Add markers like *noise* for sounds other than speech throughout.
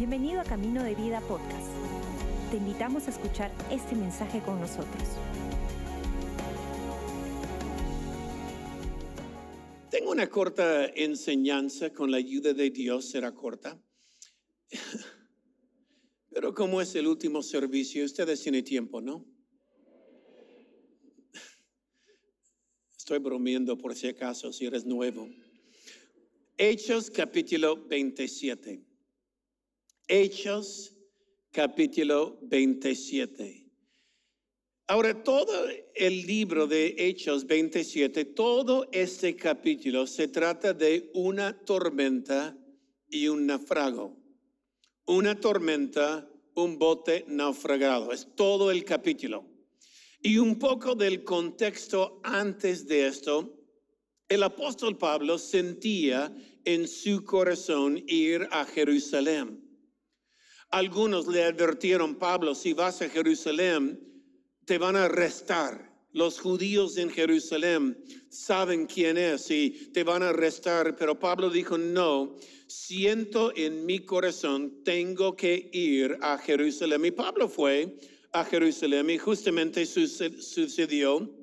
Bienvenido a Camino de Vida Podcast. Te invitamos a escuchar este mensaje con nosotros. Tengo una corta enseñanza, con la ayuda de Dios será corta. *laughs* Pero como es el último servicio, ustedes tienen tiempo, ¿no? *laughs* Estoy bromeando por si acaso, si eres nuevo. Hechos capítulo 27. Hechos capítulo 27. Ahora, todo el libro de Hechos 27, todo este capítulo se trata de una tormenta y un naufrago. Una tormenta, un bote naufragado. Es todo el capítulo. Y un poco del contexto antes de esto, el apóstol Pablo sentía en su corazón ir a Jerusalén. Algunos le advirtieron, Pablo, si vas a Jerusalén, te van a arrestar. Los judíos en Jerusalén saben quién es y te van a arrestar. Pero Pablo dijo, no, siento en mi corazón, tengo que ir a Jerusalén. Y Pablo fue a Jerusalén y justamente sucedió.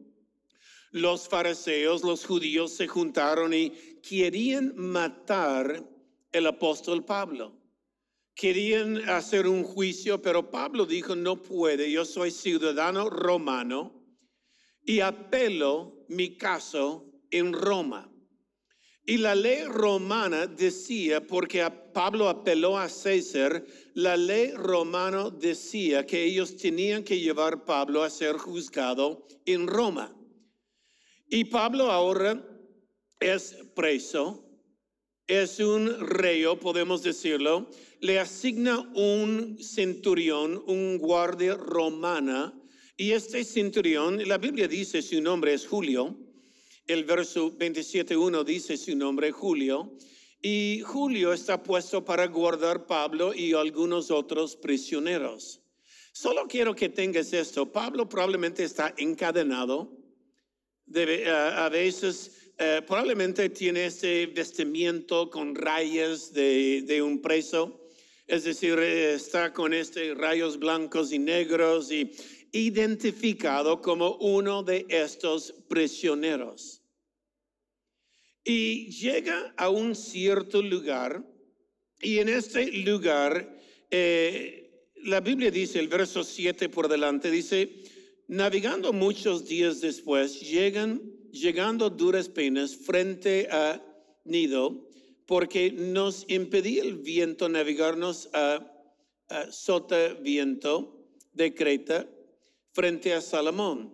Los fariseos, los judíos se juntaron y querían matar el apóstol Pablo. Querían hacer un juicio, pero Pablo dijo, no puede, yo soy ciudadano romano y apelo mi caso en Roma. Y la ley romana decía, porque Pablo apeló a César, la ley romana decía que ellos tenían que llevar a Pablo a ser juzgado en Roma. Y Pablo ahora es preso, es un reo, podemos decirlo, le asigna un centurión, un guardia romana, y este centurión, la Biblia dice su nombre es Julio, el verso 27.1 dice su nombre, Julio, y Julio está puesto para guardar Pablo y algunos otros prisioneros. Solo quiero que tengas esto. Pablo probablemente está encadenado. a veces eh, probablemente tiene este vestimiento con rayas de un preso. Es decir, está con este rayos blancos y negros y identificado como uno de estos prisioneros. Y llega a un cierto lugar y en este lugar, eh, la Biblia dice, el verso 7 por delante, dice, navegando muchos días después, llegan, llegando duras penas frente a Nido, porque nos impedía el viento navegarnos a, a sota viento de Creta frente a Salomón.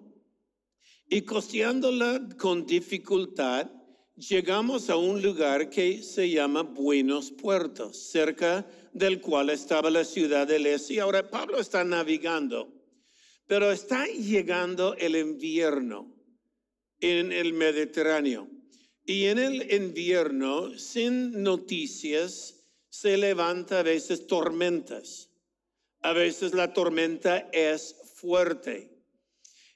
Y costeándola con dificultad, llegamos a un lugar que se llama Buenos Puertos, cerca del cual estaba la ciudad de Les. Y ahora Pablo está navegando, pero está llegando el invierno en el Mediterráneo. Y en el invierno, sin noticias, se levanta a veces tormentas. A veces la tormenta es fuerte.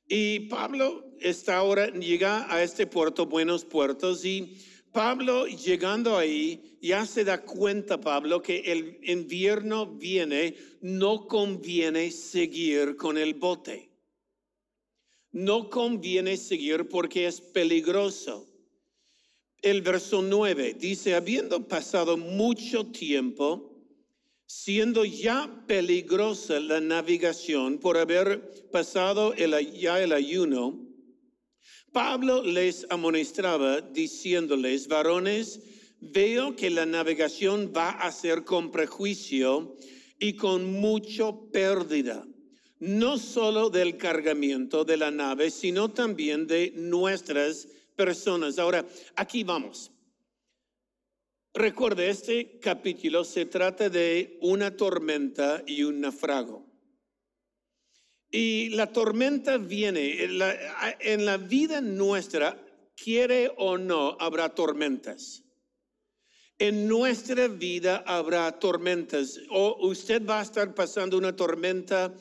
Y Pablo está ahora, llega a este puerto, Buenos Puertos, y Pablo llegando ahí, ya se da cuenta Pablo que el invierno viene, no conviene seguir con el bote. No conviene seguir porque es peligroso. El verso 9 dice, habiendo pasado mucho tiempo, siendo ya peligrosa la navegación por haber pasado el, ya el ayuno, Pablo les amonestaba diciéndoles, varones, veo que la navegación va a ser con prejuicio y con mucho pérdida, no solo del cargamiento de la nave, sino también de nuestras personas. Ahora, aquí vamos. Recuerde, este capítulo se trata de una tormenta y un naufrago. Y la tormenta viene, en la, en la vida nuestra, quiere o no, habrá tormentas. En nuestra vida habrá tormentas. O usted va a estar pasando una tormenta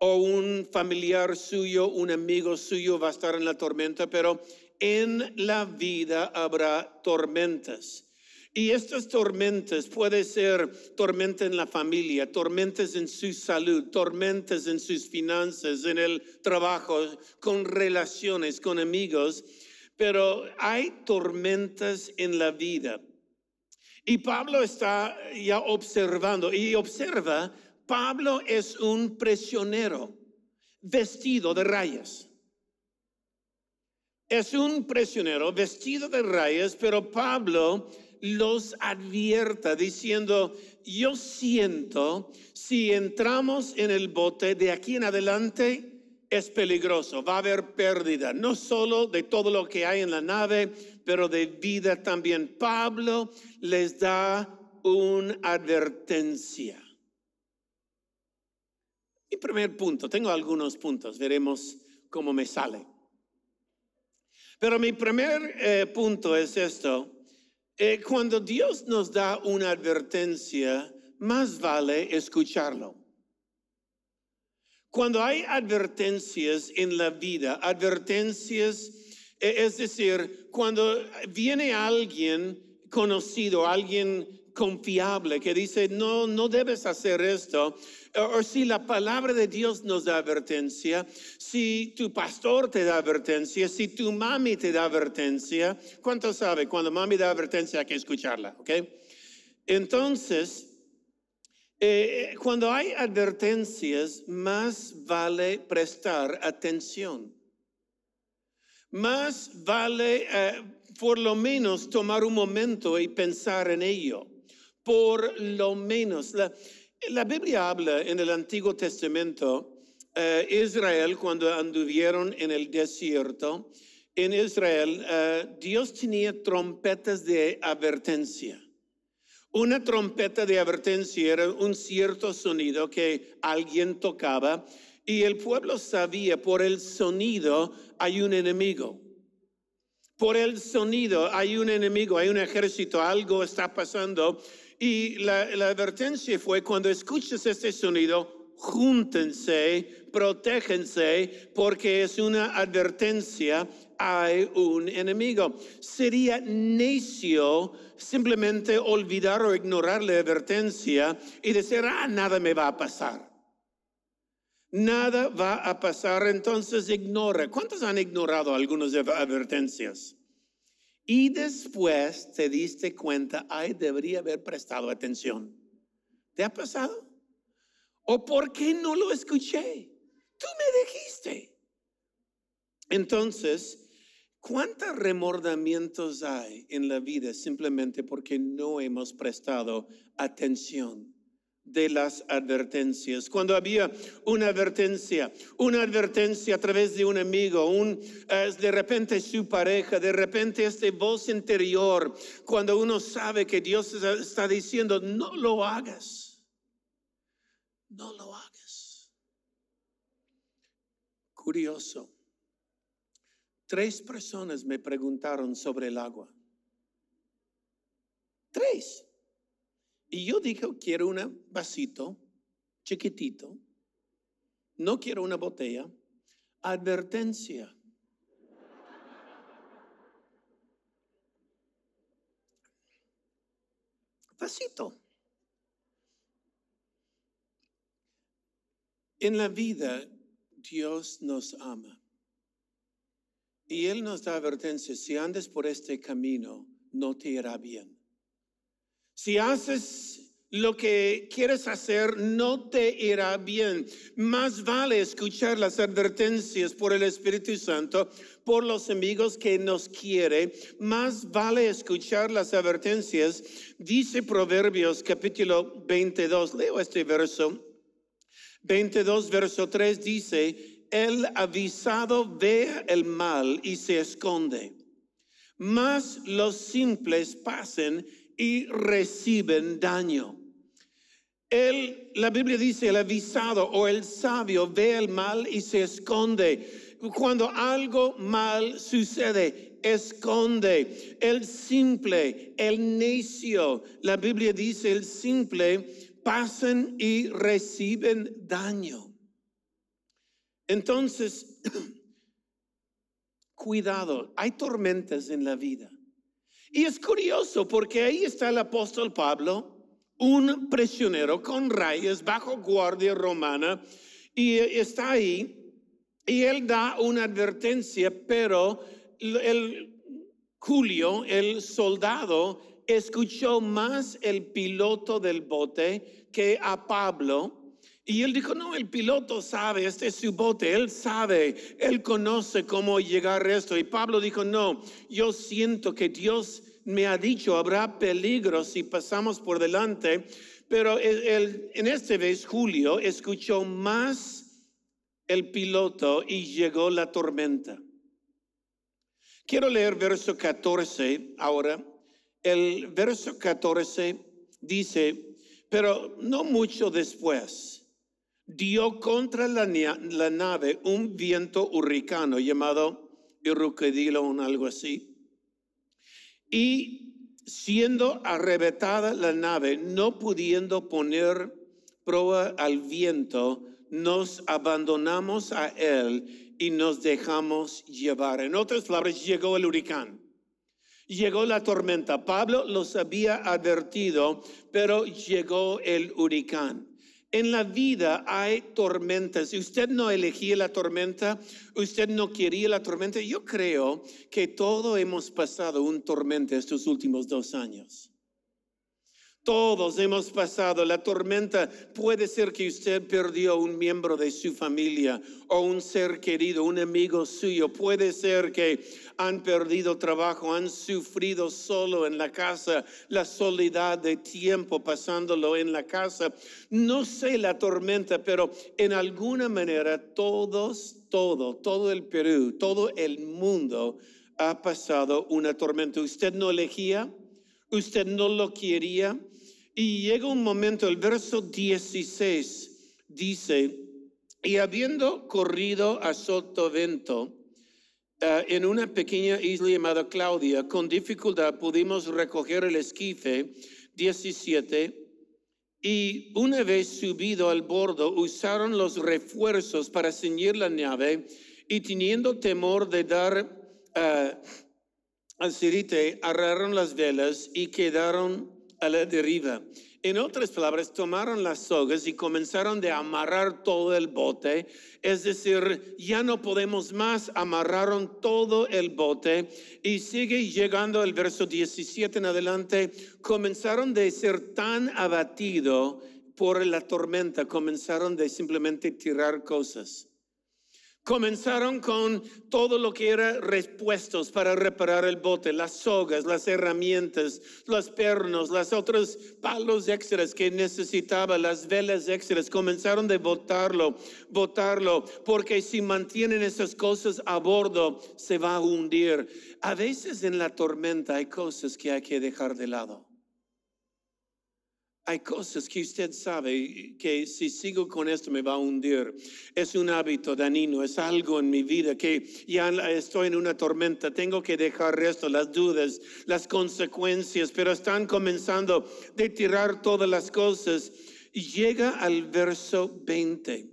o un familiar suyo, un amigo suyo va a estar en la tormenta, pero en la vida habrá tormentas. Y estas tormentas puede ser tormenta en la familia, tormentas en su salud, tormentas en sus finanzas, en el trabajo, con relaciones, con amigos, pero hay tormentas en la vida. Y Pablo está ya observando y observa, Pablo es un prisionero vestido de rayas. Es un prisionero vestido de rayas, pero Pablo los advierta diciendo, yo siento, si entramos en el bote de aquí en adelante, es peligroso, va a haber pérdida, no solo de todo lo que hay en la nave, pero de vida también. Pablo les da una advertencia. Mi primer punto, tengo algunos puntos, veremos cómo me sale. Pero mi primer eh, punto es esto. Eh, cuando Dios nos da una advertencia, más vale escucharlo. Cuando hay advertencias en la vida, advertencias, e, es decir, cuando viene alguien conocido, alguien confiable que dice, no, no debes hacer esto, o, si la palabra de Dios nos da advertencia, si tu pastor te da advertencia, si tu mami te da advertencia, ¿cuánto sabe? Cuando mami da advertencia hay que escucharla, ¿ok? Entonces, eh, cuando hay advertencias, más vale prestar atención. Más vale eh, por lo menos tomar un momento y pensar en ello. Por lo menos. La, la Biblia habla en el Antiguo Testamento, eh, Israel cuando anduvieron en el desierto, en Israel eh, Dios tenía trompetas de advertencia. Una trompeta de advertencia era un cierto sonido que alguien tocaba y el pueblo sabía por el sonido hay un enemigo. Por el sonido hay un enemigo, hay un ejército, algo está pasando y la, advertencia fue, cuando escuches este sonido, júntense, protéjense, porque es una advertencia, hay un enemigo. Sería necio simplemente olvidar o ignorar la advertencia y decir, ah, nada me va a pasar. Nada va a pasar, entonces ignora. ¿Cuántos han ignorado algunas advertencias? Y después te diste cuenta, ay, debería haber prestado atención. ¿Te ha pasado? ¿O por qué no lo escuché? Tú me dijiste. Entonces, ¿cuántos remordamientos hay en la vida simplemente porque no hemos prestado atención? De las advertencias. Cuando había una advertencia, una advertencia a través de un amigo, un, de repente su pareja, de repente este voz interior, cuando uno sabe que Dios está diciendo, no lo hagas, no lo hagas. Curioso. Tres personas me preguntaron sobre el agua. Tres. Y yo dije, quiero un vasito chiquitito, no quiero una botella. Advertencia. Vasito. En la vida, Dios nos ama. Y Él nos da advertencia, si andes por este camino, no te irá bien. Si haces lo que quieres hacer, no te irá bien. Más vale escuchar las advertencias por el Espíritu Santo, por los amigos que nos quiere. Más vale escuchar las advertencias. Dice Proverbios capítulo 22, leo este verso. 22, verso 3 dice, el avisado ve el mal y se esconde, mas los simples pasen y reciben daño. El, la Biblia dice, el avisado o el sabio ve el mal y se esconde. Cuando algo mal sucede, esconde. El simple, el necio, la Biblia dice, el simple, pasan y reciben daño. Entonces, *clears throat* cuidado, hay tormentas en la vida. Y es curioso porque ahí está el apóstol Pablo, un prisionero con rayas bajo guardia romana, y está ahí, y él da una advertencia, pero el Julio, el soldado, escuchó más el piloto del bote que a Pablo. Y él dijo, no, el piloto sabe, este es su bote, él sabe, él conoce cómo llegar a esto. Y Pablo dijo, no, yo siento que Dios me ha dicho, habrá peligro si pasamos por delante. Pero en este vez Julio escuchó más el piloto y llegó la tormenta. Quiero leer verso 14 ahora. El verso 14 dice, pero no mucho después, dio contra la, nave un viento hurricano llamado o algo así. Y siendo arrebatada la nave, no pudiendo poner proa al viento, nos abandonamos a él y nos dejamos llevar. En otras palabras, llegó el huracán. Llegó la tormenta. Pablo los había advertido, pero llegó el huracán. En la vida hay tormentas. Usted no elegía la tormenta, usted no quería la tormenta. Yo creo que todo hemos pasado un tormenta estos últimos dos años. Todos hemos pasado la tormenta. Puede ser que usted perdió un miembro de su familia o un ser querido, un amigo suyo. Puede ser que han perdido trabajo, han sufrido solo en la casa, la soledad de tiempo pasándolo en la casa. No sé la tormenta, pero en alguna manera todos, todo, todo el Perú, todo el mundo ha pasado una tormenta. Usted no elegía, usted no lo quería y llega un momento, el verso 16 dice, y habiendo corrido a Sotovento, uh, en una pequeña isla llamada Claudia, con dificultad pudimos recoger el esquife 17 y una vez subido al bordo usaron los refuerzos para ceñir la nave y teniendo temor de dar uh, al sirite, agarraron las velas y quedaron a la deriva. En otras palabras, tomaron las sogas y comenzaron de amarrar todo el bote. Es decir, ya no podemos más, amarraron todo el bote y sigue llegando el verso 17 en adelante. Comenzaron de ser tan abatido por la tormenta, comenzaron de simplemente tirar cosas. Comenzaron con todo lo que era repuestos para reparar el bote, las sogas, las herramientas, los pernos, las otros palos extras que necesitaba, las velas extras. Comenzaron de botarlo, botarlo, porque si mantienen esas cosas a bordo, se va a hundir. A veces en la tormenta hay cosas que hay que dejar de lado. Hay cosas que usted sabe que si sigo con esto me va a hundir. Es un hábito danino, es algo en mi vida que ya estoy en una tormenta. Tengo que dejar esto, las dudas, las consecuencias, pero están comenzando de tirar todas las cosas. Llega al verso 20.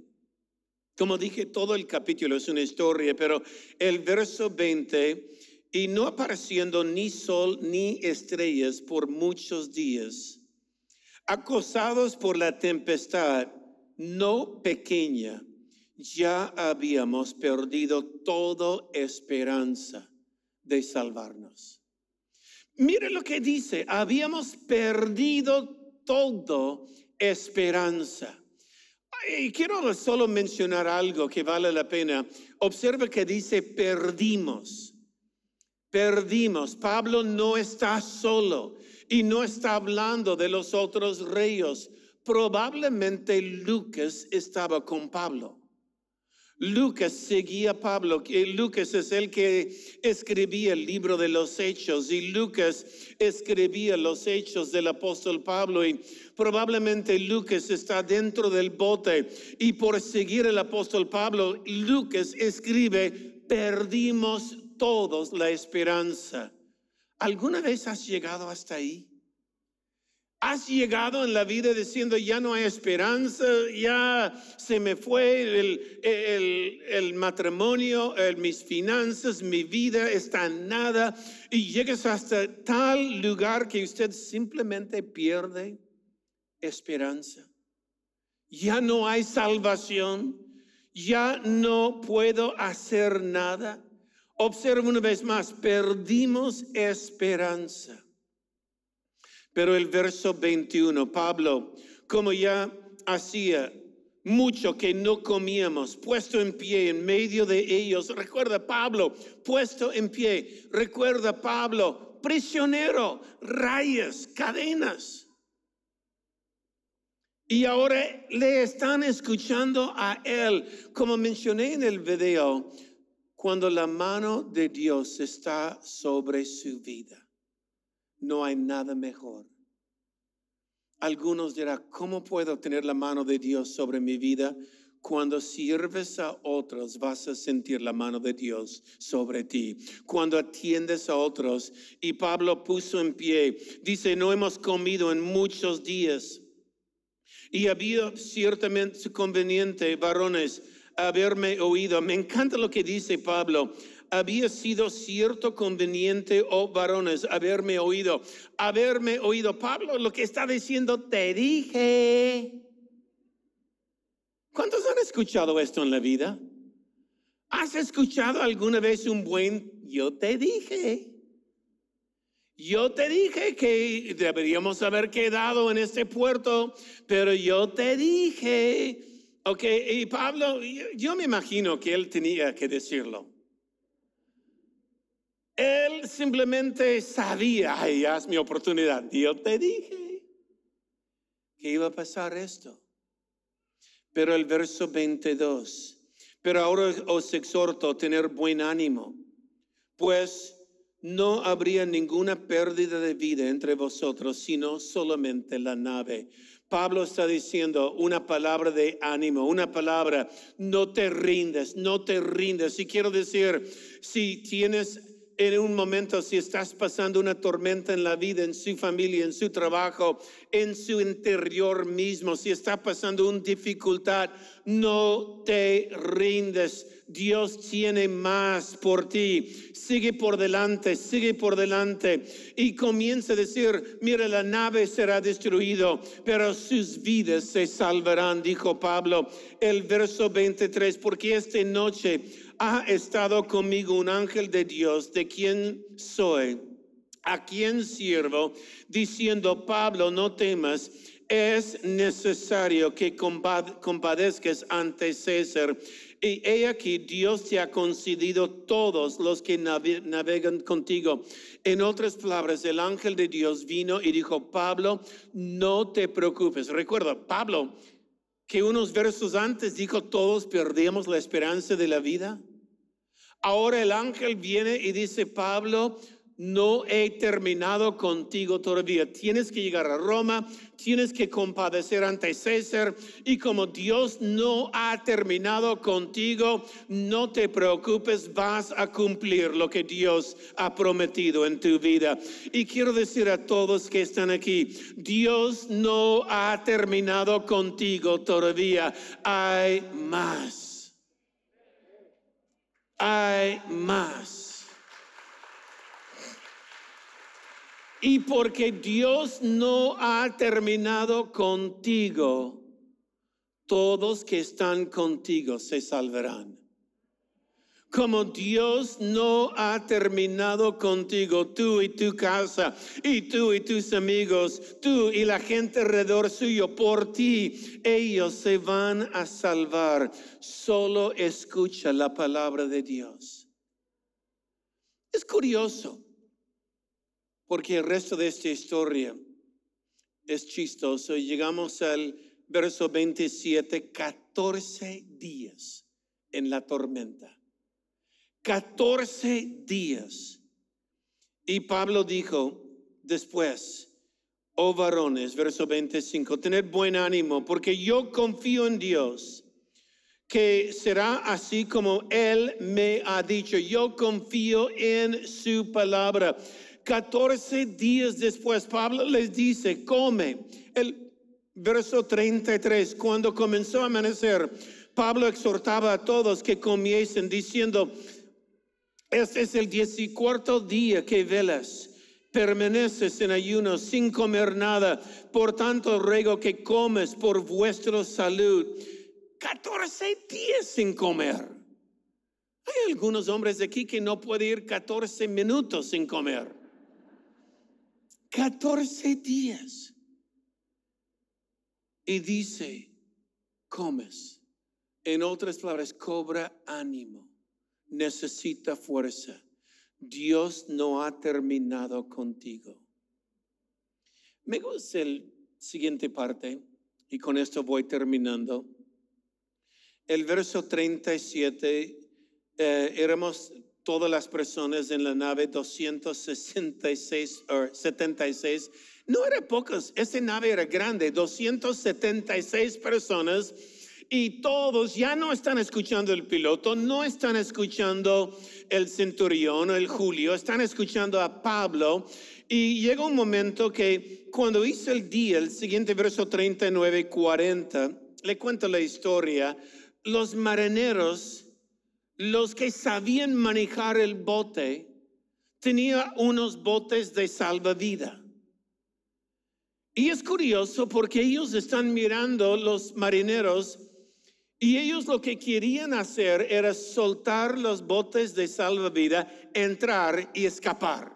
Como dije, todo el capítulo es una historia, pero el verso 20, y no apareciendo ni sol ni estrellas por muchos días acosados por la tempestad no pequeña, ya habíamos perdido toda esperanza de salvarnos. Mire lo que dice, habíamos perdido toda esperanza. Y quiero solo mencionar algo que vale la pena. Observa que dice perdimos. Perdimos. Pablo no está solo. Y no está hablando de los otros reyes. Probablemente Lucas estaba con Pablo. Lucas seguía a Pablo. Lucas es el que escribía el libro de los hechos y Lucas escribía los hechos del apóstol Pablo y probablemente Lucas está dentro del bote y por seguir el apóstol Pablo, Lucas escribe, perdimos todos la esperanza. ¿Alguna vez has llegado hasta ahí? Has llegado en la vida diciendo, ya no hay esperanza, ya se me fue el, matrimonio, mis finanzas, mi vida está en nada. Y llegas hasta tal lugar que usted simplemente pierde esperanza. Ya no hay salvación, ya no puedo hacer nada. Observa una vez más, perdimos esperanza. Pero el verso 21, Pablo, como ya hacía mucho que no comíamos, puesto en pie en medio de ellos, recuerda Pablo, puesto en pie, recuerda Pablo, prisionero, rayas, cadenas. Y ahora le están escuchando a él, como mencioné en el video, cuando la mano de Dios está sobre su vida no hay nada mejor. Algunos dirán, ¿cómo puedo tener la mano de Dios sobre mi vida? Cuando sirves a otros, vas a sentir la mano de Dios sobre ti. Cuando atiendes a otros, y Pablo puso en pie, dice, no hemos comido en muchos días. Y había ciertamente conveniente, varones, haberme oído. Me encanta lo que dice Pablo había sido cierto, conveniente, oh varones, haberme oído. Haberme oído. Pablo lo que está diciendo, te dije. ¿Cuántos han escuchado esto en la vida? ¿Has escuchado alguna vez un buen yo te dije? Yo te dije que deberíamos haber quedado en este puerto, pero yo te dije. Ok, y Pablo, yo me imagino que él tenía que decirlo. Él simplemente sabía, ay, es mi oportunidad. Yo te dije que iba a pasar esto. Pero el verso 22, pero ahora os exhorto a tener buen ánimo, pues no habría ninguna pérdida de vida entre vosotros, sino solamente la nave. Pablo está diciendo una palabra de ánimo, una palabra, no te rindes, no te rindes. Y quiero decir, si tienes en un momento si estás pasando una tormenta en la vida, en su familia, en su trabajo, en su interior mismo, si está pasando una dificultad, no te rindes. Dios tiene más por ti. Sigue por delante, sigue por delante. Y comienza a decir, mira, la nave será destruida, pero sus vidas se salvarán, dijo Pablo. El verso 23, porque esta noche ha estado conmigo un ángel de Dios, de quien soy, a quien sirvo, diciendo, Pablo, no temas, es necesario que compadezcas ante César. Y he aquí, Dios te ha concedido todos los que navegan contigo. En otras palabras, el ángel de Dios vino y dijo, Pablo, no te preocupes. Recuerda, Pablo que unos versos antes dijo, todos perdemos la esperanza de la vida. Ahora el ángel viene y dice, Pablo, no he terminado contigo todavía. Tienes que llegar a Roma, tienes que compadecer ante César y como Dios no ha terminado contigo, no te preocupes, vas a cumplir lo que Dios ha prometido en tu vida. Y quiero decir a todos que están aquí, Dios no ha terminado contigo todavía, hay más. Hay más. Y porque Dios no ha terminado contigo, todos que están contigo se salvarán. Como Dios no ha terminado contigo, tú y tu casa, y tú y tus amigos, tú y la gente alrededor suyo, por ti, ellos se van a salvar. Solo escucha la palabra de Dios. Es curioso porque el resto de esta historia es chistoso. Llegamos al verso 27, 14 días en la tormenta. 14 días. Y Pablo dijo después, oh varones, verso 25, tened buen ánimo, porque yo confío en Dios, que será así como Él me ha dicho. Yo confío en su palabra 14 días después, Pablo les dice, come. El verso 33, cuando comenzó a amanecer, Pablo exhortaba a todos que comiesen, diciendo, este es el diecicuarto día que velas, permaneces en ayuno sin comer nada. Por tanto, ruego que comes por vuestra salud. 14 días sin comer. Hay algunos hombres aquí que no pueden ir 14 minutos sin comer. 14 días. Y dice, comes. En otras palabras, cobra ánimo. Necesita fuerza. Dios no ha terminado contigo. Me gusta el siguiente parte y con esto voy terminando. El verso 37, eh, éramos todas las personas en la nave 266 o 76. No era pocos, esa nave era grande, 276 personas y todos ya no están escuchando el piloto, no están escuchando el centurión o el Julio, están escuchando a Pablo. Y llega un momento que cuando hizo el día, el siguiente verso 39 40, le cuento la historia, los marineros, los que sabían manejar el bote, tenían unos botes de salvavidas. Y es curioso porque ellos están mirando, los marineros, y ellos lo que querían hacer era soltar los botes de salvavidas, entrar y escapar.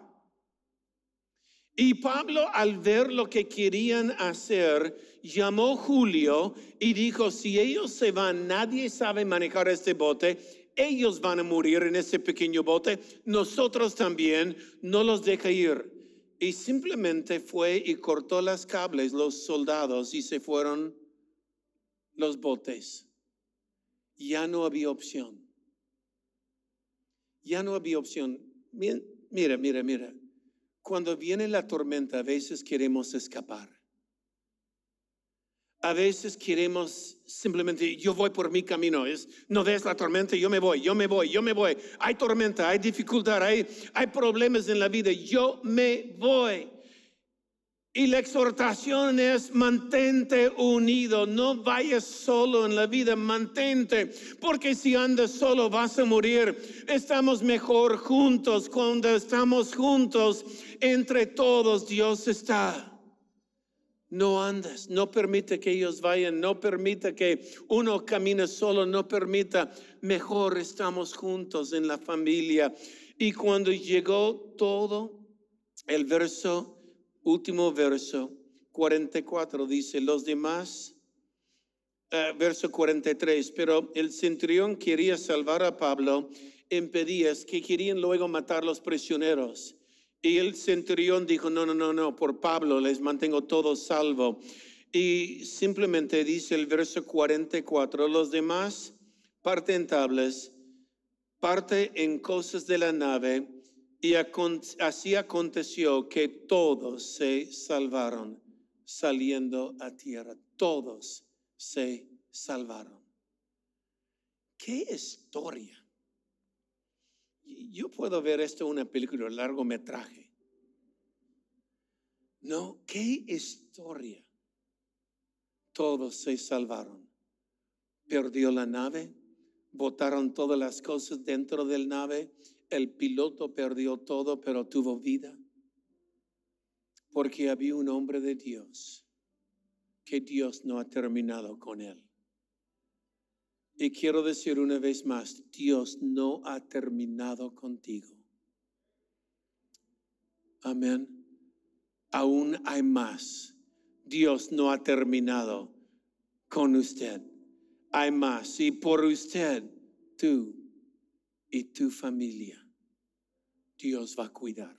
Y Pablo al ver lo que querían hacer, llamó Julio y dijo, si ellos se van, nadie sabe manejar este bote, ellos van a morir en ese pequeño bote, nosotros también, no los deja ir. Y simplemente fue y cortó las cables los soldados y se fueron los botes ya no había opción. Ya no había opción. Mira, mira, mira. Cuando viene la tormenta, a veces queremos escapar. A veces queremos simplemente, yo voy por mi camino. Es, no ves la tormenta, yo me voy, yo me voy, yo me voy. Hay tormenta, hay dificultad, hay, hay problemas en la vida, yo me voy. Y la exhortación es mantente unido, no vayas solo en la vida, mantente, porque si andas solo vas a morir. Estamos mejor juntos, cuando estamos juntos, entre todos Dios está. No andes, no permite que ellos vayan, no permita que uno camine solo, no permita, mejor estamos juntos en la familia. Y cuando llegó todo, el verso último verso, 44, dice, los demás, uh, verso 43, pero el centurión quería salvar a Pablo, impedía que querían luego matar los prisioneros. Y el centurión dijo, no, no, no, no, por Pablo les mantengo todos salvo. Y simplemente dice el verso 44, los demás parten tablas, parte en cosas de la nave, y así aconteció que todos se salvaron saliendo a tierra. Todos se salvaron. ¿Qué historia? Yo puedo ver esto en una película, largometraje. No, qué historia. Todos se salvaron. Perdió la nave, botaron todas las cosas dentro del nave el piloto perdió todo, pero tuvo vida. Porque había un hombre de Dios que Dios no ha terminado con él. Y quiero decir una vez más, Dios no ha terminado contigo. Amén. Aún hay más. Dios no ha terminado con usted. Hay más. Y por usted, tú y tu familia Dios va a cuidar.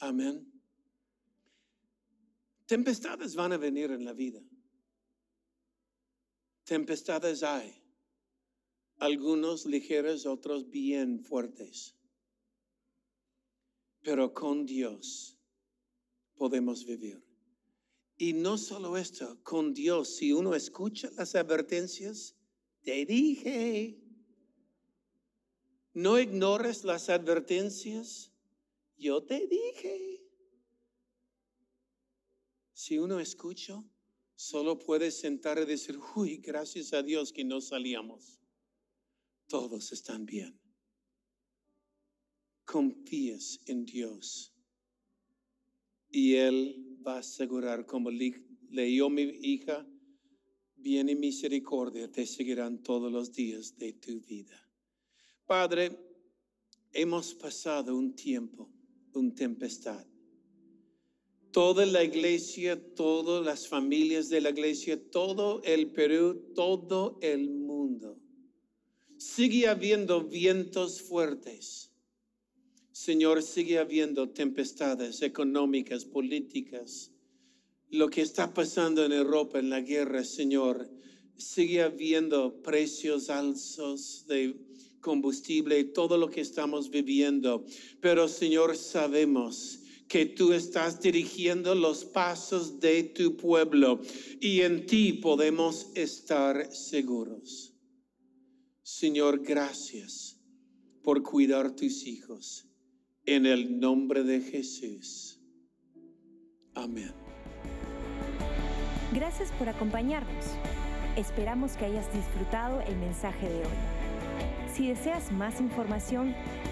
Amén. Tempestades van a venir en la vida. Tempestades hay. Algunos ligeros, otros bien fuertes. Pero con Dios podemos vivir. Y no solo esto, con Dios, si uno escucha las advertencias, te dije, no ignores las advertencias. yo te dije. Si uno escucha, solo puede sentar y decir, uy, gracias a Dios que no salíamos. Todos están bien. Confíes en Dios. Y Él va a asegurar, como leyó mi hija, bien y misericordia te seguirán todos los días de tu vida. Padre, hemos pasado un tiempo, un tempestad. Toda la iglesia, todas las familias de la iglesia, todo el Perú, todo el mundo. Sigue habiendo vientos fuertes. Señor, sigue habiendo tempestades económicas, políticas. Lo que está pasando en Europa, en la guerra, Señor, sigue habiendo precios altos de combustible todo lo que estamos viviendo. Pero Señor, sabemos que tú estás dirigiendo los pasos de tu pueblo y en ti podemos estar seguros. Señor, gracias por cuidar tus hijos. En el nombre de Jesús. Amén. Gracias por acompañarnos. Esperamos que hayas disfrutado el mensaje de hoy. Si deseas más información,